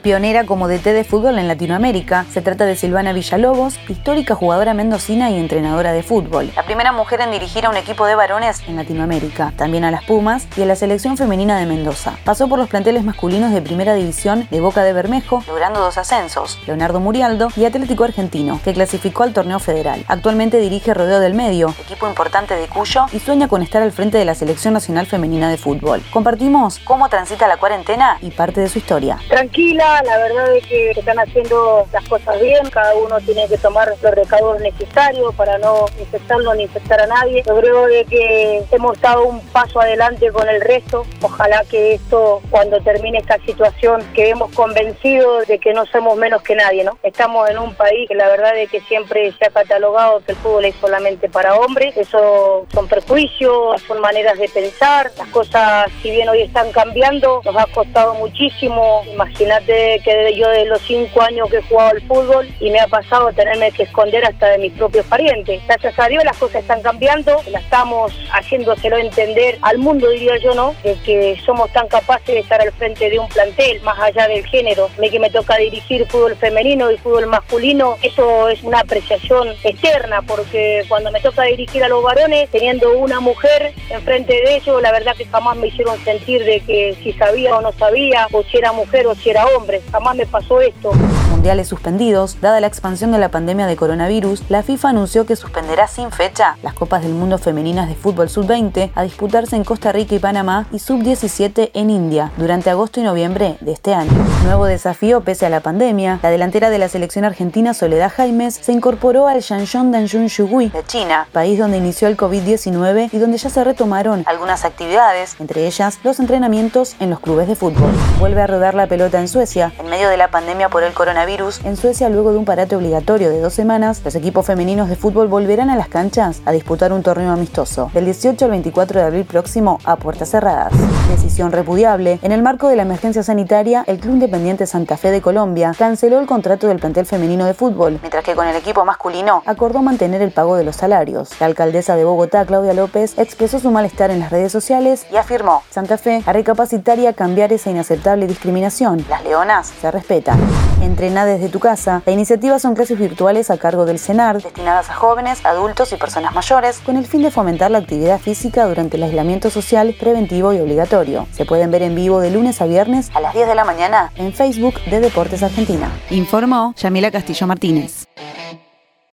pionera como DT de fútbol en Latinoamérica. Se trata de Silvana Villalobos, histórica jugadora mendocina y entrenadora de fútbol. La primera mujer en dirigir a un equipo de varones en Latinoamérica, también a las Pumas y a la selección femenina de Mendoza. Pasó por los planteles masculinos de Primera División de Boca de Bermejo, logrando dos ascensos, Leonardo Murialdo y Atlético Argentino, que clasificó al torneo federal. Actualmente dirige Rodeo del Medio, equipo importante de Cuyo, y sueña con estar al frente de la selección nacional femenina de fútbol. Compartimos cómo transita la cuarentena y parte de su historia. Tranquila la verdad es que están haciendo las cosas bien, cada uno tiene que tomar los recaudos necesarios para no infectarlo ni infectar a nadie. Yo creo de que hemos dado un paso adelante con el resto. Ojalá que esto, cuando termine esta situación, quedemos convencidos de que no somos menos que nadie, ¿no? Estamos en un país que la verdad es que siempre se ha catalogado que el fútbol es solamente para hombres. Eso son prejuicios, son maneras de pensar. Las cosas, si bien hoy están cambiando, nos ha costado muchísimo. Imagínate que yo de los cinco años que he jugado al fútbol y me ha pasado tenerme que esconder hasta de mis propios parientes. Gracias a Dios las cosas están cambiando, la estamos haciéndoselo entender al mundo, diría yo, ¿no? Que somos tan capaces de estar al frente de un plantel, más allá del género. Me que me toca dirigir fútbol femenino y fútbol masculino, eso es una apreciación externa, porque cuando me toca dirigir a los varones, teniendo una mujer enfrente de ellos, la verdad que jamás me hicieron sentir de que si sabía o no sabía, o si era mujer o si era hombre Jamás me pasó esto. Mundiales suspendidos, dada la expansión de la pandemia de coronavirus, la FIFA anunció que suspenderá sin fecha las Copas del Mundo Femeninas de Fútbol Sub-20 a disputarse en Costa Rica y Panamá y Sub-17 en India durante agosto y noviembre de este año. Nuevo desafío pese a la pandemia, la delantera de la selección argentina Soledad Jaimes se incorporó al Shanzhong Danjun Shugui de China, país donde inició el COVID-19 y donde ya se retomaron algunas actividades, entre ellas los entrenamientos en los clubes de fútbol. Vuelve a rodar la pelota en Suecia en medio de la pandemia por el coronavirus, en Suecia, luego de un parate obligatorio de dos semanas, los equipos femeninos de fútbol volverán a las canchas a disputar un torneo amistoso, del 18 al 24 de abril próximo a puertas cerradas. Decisión repudiable. En el marco de la emergencia sanitaria, el Club Independiente Santa Fe de Colombia canceló el contrato del plantel femenino de fútbol, mientras que con el equipo masculino acordó mantener el pago de los salarios. La alcaldesa de Bogotá, Claudia López, expresó su malestar en las redes sociales y afirmó, Santa Fe a recapacitar y a cambiar esa inaceptable discriminación. Las se respeta. Entrena desde tu casa. La iniciativa son clases virtuales a cargo del CENAR, destinadas a jóvenes, adultos y personas mayores, con el fin de fomentar la actividad física durante el aislamiento social preventivo y obligatorio. Se pueden ver en vivo de lunes a viernes a las 10 de la mañana en Facebook de Deportes Argentina. Informó Yamila Castillo Martínez.